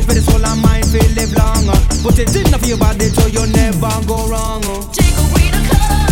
Push for the soul and mind, feel live long. But it's in for your body so you never go wrong. Oh. Take away the color.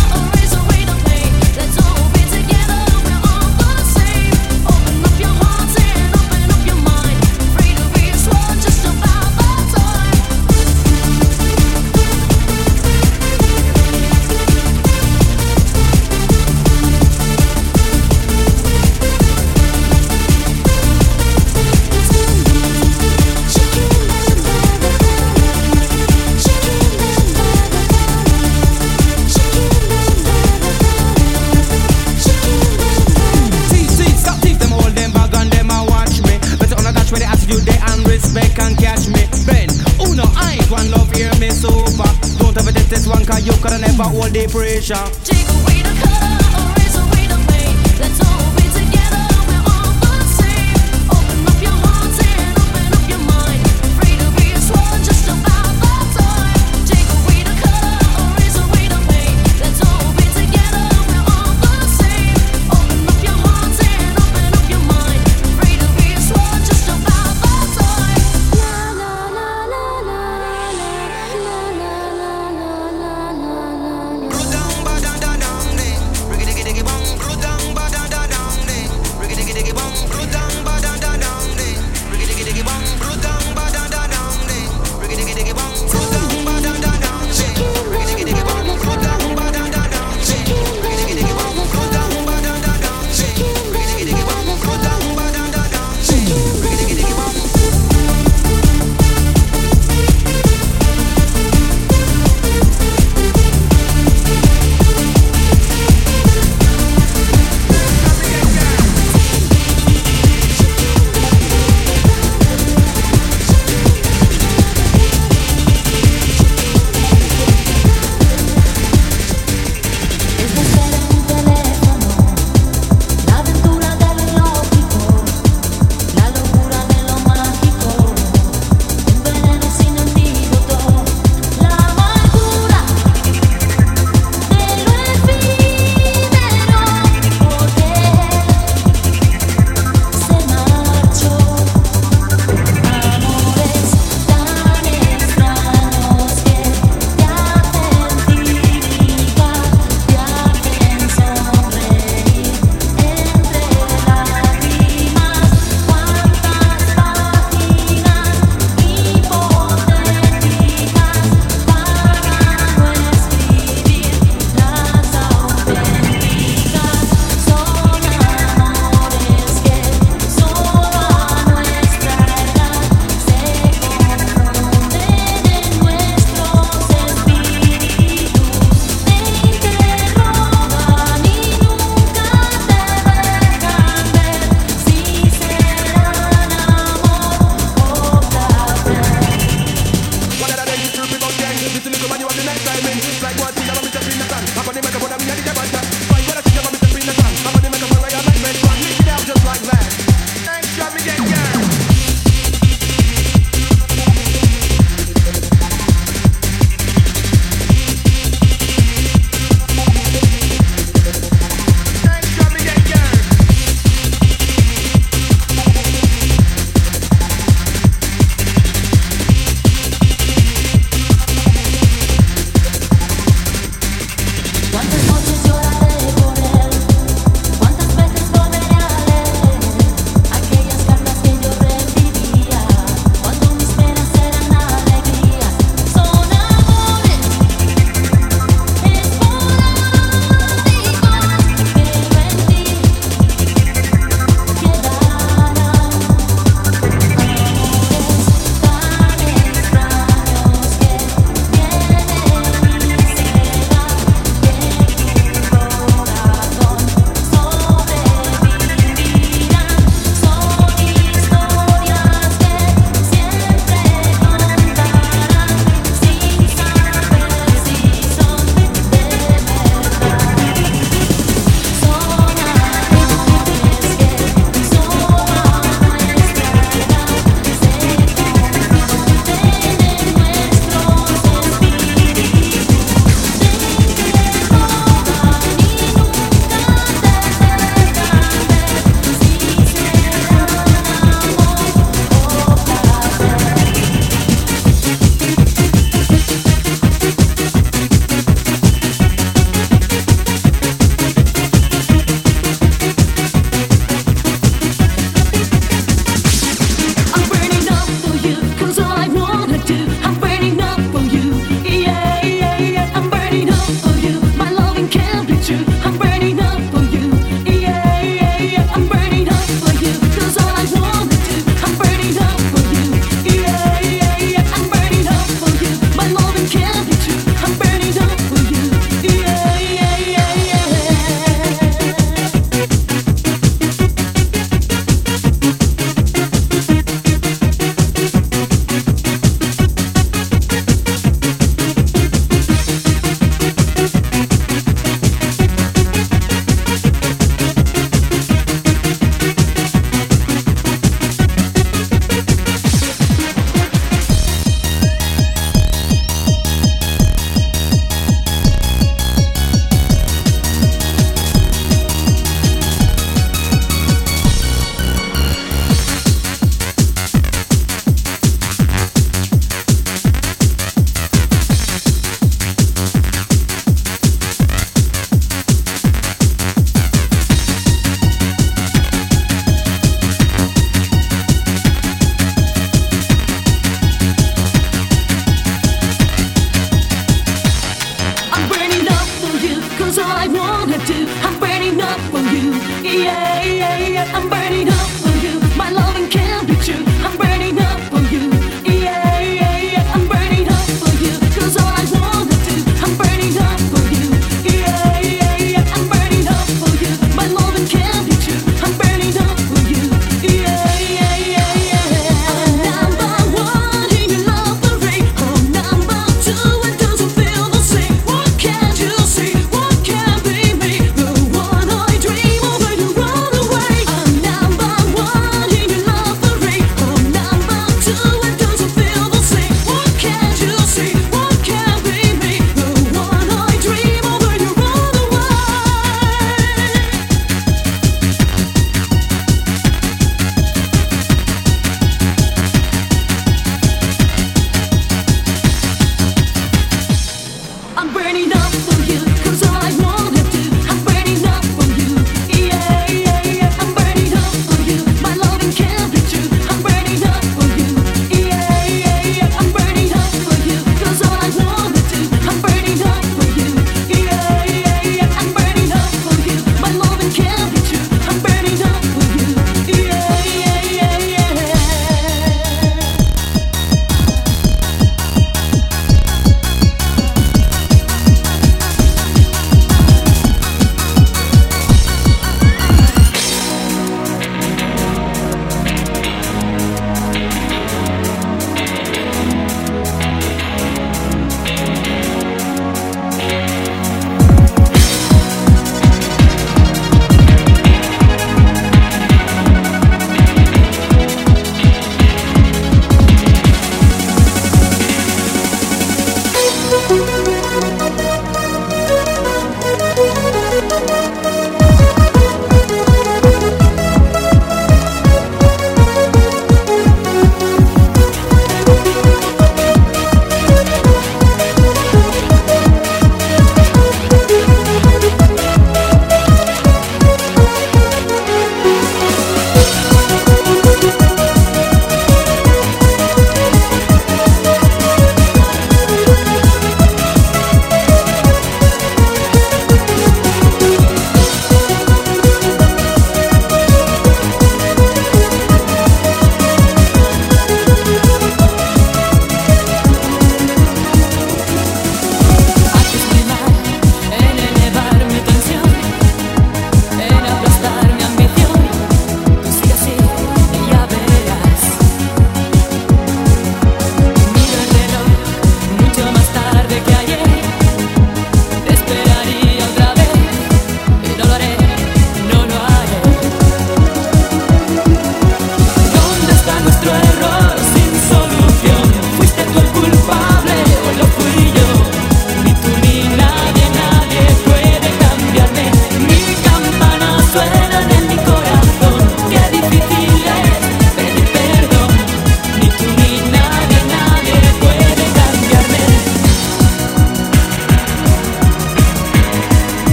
About all the pressure. Take away the